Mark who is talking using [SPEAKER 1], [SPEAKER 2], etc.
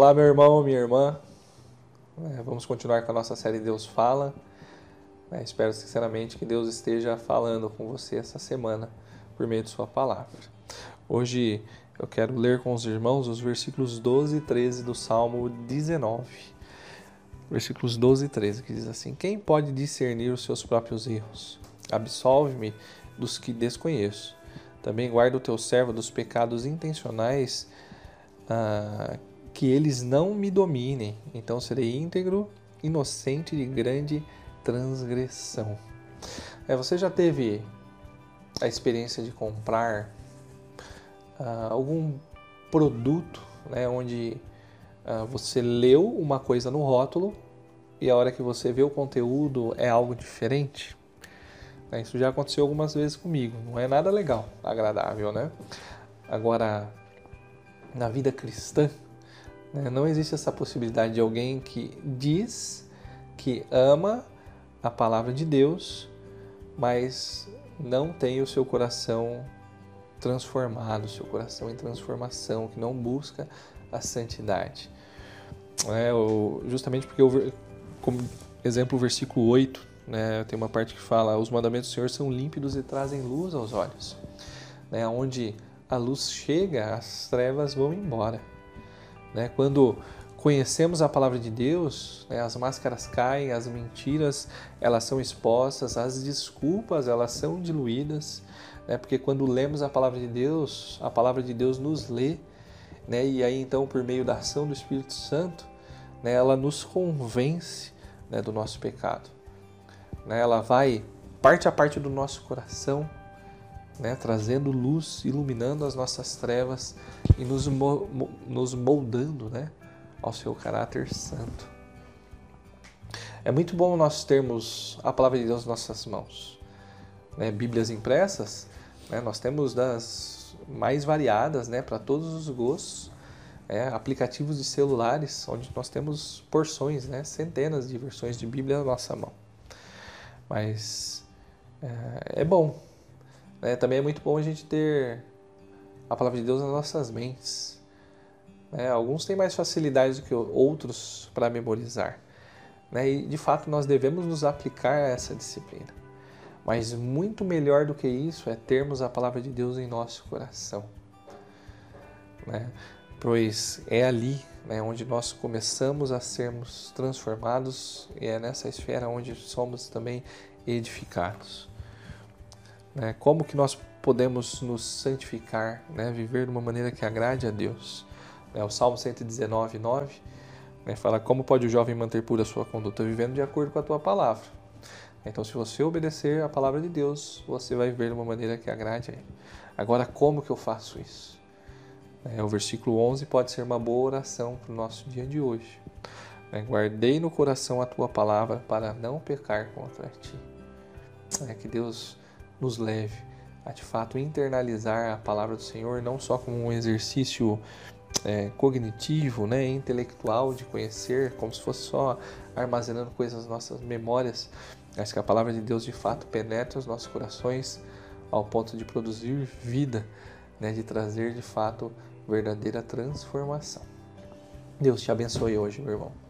[SPEAKER 1] Olá, meu irmão, minha irmã. É, vamos continuar com a nossa série Deus Fala. É, espero sinceramente que Deus esteja falando com você essa semana por meio de Sua palavra. Hoje eu quero ler com os irmãos os versículos 12 e 13 do Salmo 19. Versículos 12 e 13, que diz assim: Quem pode discernir os seus próprios erros? Absolve-me dos que desconheço. Também guarda o teu servo dos pecados intencionais ah, que eles não me dominem, então serei íntegro, inocente de grande transgressão. É, você já teve a experiência de comprar uh, algum produto né, onde uh, você leu uma coisa no rótulo e a hora que você vê o conteúdo é algo diferente? É, isso já aconteceu algumas vezes comigo. Não é nada legal, agradável, né? Agora, na vida cristã? Não existe essa possibilidade de alguém que diz que ama a palavra de Deus, mas não tem o seu coração transformado, o seu coração em transformação, que não busca a santidade. É, justamente porque, eu, como exemplo, o versículo 8, né, tem uma parte que fala: Os mandamentos do Senhor são límpidos e trazem luz aos olhos. Né, onde a luz chega, as trevas vão embora. Né? Quando conhecemos a palavra de Deus, né, as máscaras caem, as mentiras elas são expostas, as desculpas elas são diluídas, né, porque quando lemos a palavra de Deus, a palavra de Deus nos lê, né, e aí então por meio da ação do Espírito Santo, né, ela nos convence né, do nosso pecado, né, ela vai parte a parte do nosso coração, né, trazendo luz, iluminando as nossas trevas e nos, nos moldando né, ao seu caráter santo. É muito bom nós termos a palavra de Deus em nossas mãos. Né, Bíblias impressas, né, nós temos das mais variadas né, para todos os gostos. É, aplicativos de celulares, onde nós temos porções, né, centenas de versões de Bíblia na nossa mão. Mas é, é bom né? Também é muito bom a gente ter a palavra de Deus nas nossas mentes. Né? Alguns têm mais facilidade do que outros para memorizar. Né? E de fato nós devemos nos aplicar a essa disciplina. Mas muito melhor do que isso é termos a palavra de Deus em nosso coração. Né? Pois é ali né, onde nós começamos a sermos transformados e é nessa esfera onde somos também edificados. Né? Como que nós podemos nos santificar, né? viver de uma maneira que agrade a Deus? Né? O Salmo 119, 9 né? fala como pode o jovem manter pura sua conduta, vivendo de acordo com a tua palavra. Então, se você obedecer a palavra de Deus, você vai viver de uma maneira que agrade a Ele. Agora, como que eu faço isso? É, o versículo 11 pode ser uma boa oração para o nosso dia de hoje. É, guardei no coração a tua palavra para não pecar contra ti. É que Deus nos leve a de fato internalizar a palavra do Senhor não só como um exercício é, cognitivo, né, intelectual de conhecer, como se fosse só armazenando coisas nas nossas memórias, mas que a palavra de Deus de fato penetre os nossos corações ao ponto de produzir vida, né, de trazer de fato verdadeira transformação. Deus te abençoe hoje, meu irmão.